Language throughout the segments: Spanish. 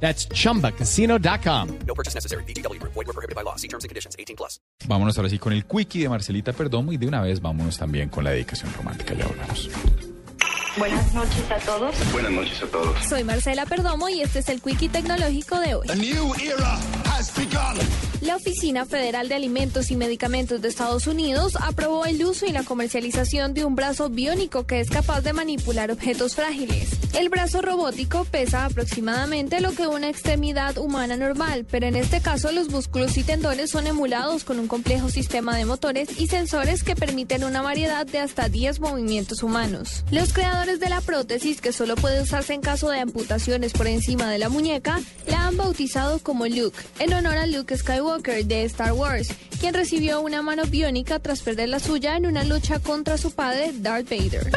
That's chumbacasino.com. No purchase necessary. BGW. Void were prohibited by law. See terms and conditions. 18 plus. Vámonos ahora sí con el quickie de Marcelita Perdomo y de una vez vámonos también con la dedicación romántica. Ya volvemos. Buenas noches a todos. Buenas noches a todos. Soy Marcela Perdomo y este es el Quickie Tecnológico de hoy. A new era has begun. La Oficina Federal de Alimentos y Medicamentos de Estados Unidos aprobó el uso y la comercialización de un brazo biónico que es capaz de manipular objetos frágiles. El brazo robótico pesa aproximadamente lo que una extremidad humana normal, pero en este caso los músculos y tendones son emulados con un complejo sistema de motores y sensores que permiten una variedad de hasta 10 movimientos humanos. Los creadores de la prótesis, que solo puede usarse en caso de amputaciones por encima de la muñeca, la han bautizado como Luke, en honor a Luke De Star Wars, quien recibió una mano biónica tras perder la suya en una lucha contra su padre, Darth Vader.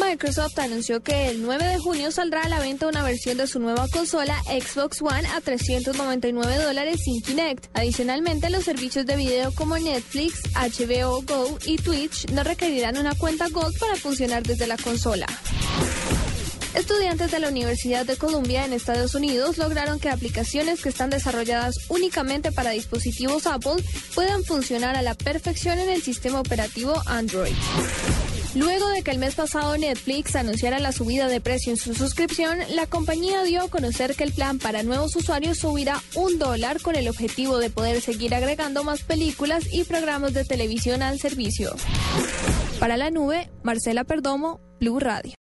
Microsoft anunció que el 9 de junio saldrá a la venta una versión de su nueva consola Xbox One a 399 dólares sin Kinect. Adicionalmente, los servicios de video como Netflix, HBO Go y Twitch no requerirán una cuenta Gold para funcionar desde la consola. Estudiantes de la Universidad de Columbia en Estados Unidos lograron que aplicaciones que están desarrolladas únicamente para dispositivos Apple puedan funcionar a la perfección en el sistema operativo Android. Luego de que el mes pasado Netflix anunciara la subida de precio en su suscripción, la compañía dio a conocer que el plan para nuevos usuarios subirá un dólar con el objetivo de poder seguir agregando más películas y programas de televisión al servicio. Para la nube, Marcela Perdomo, Blue Radio.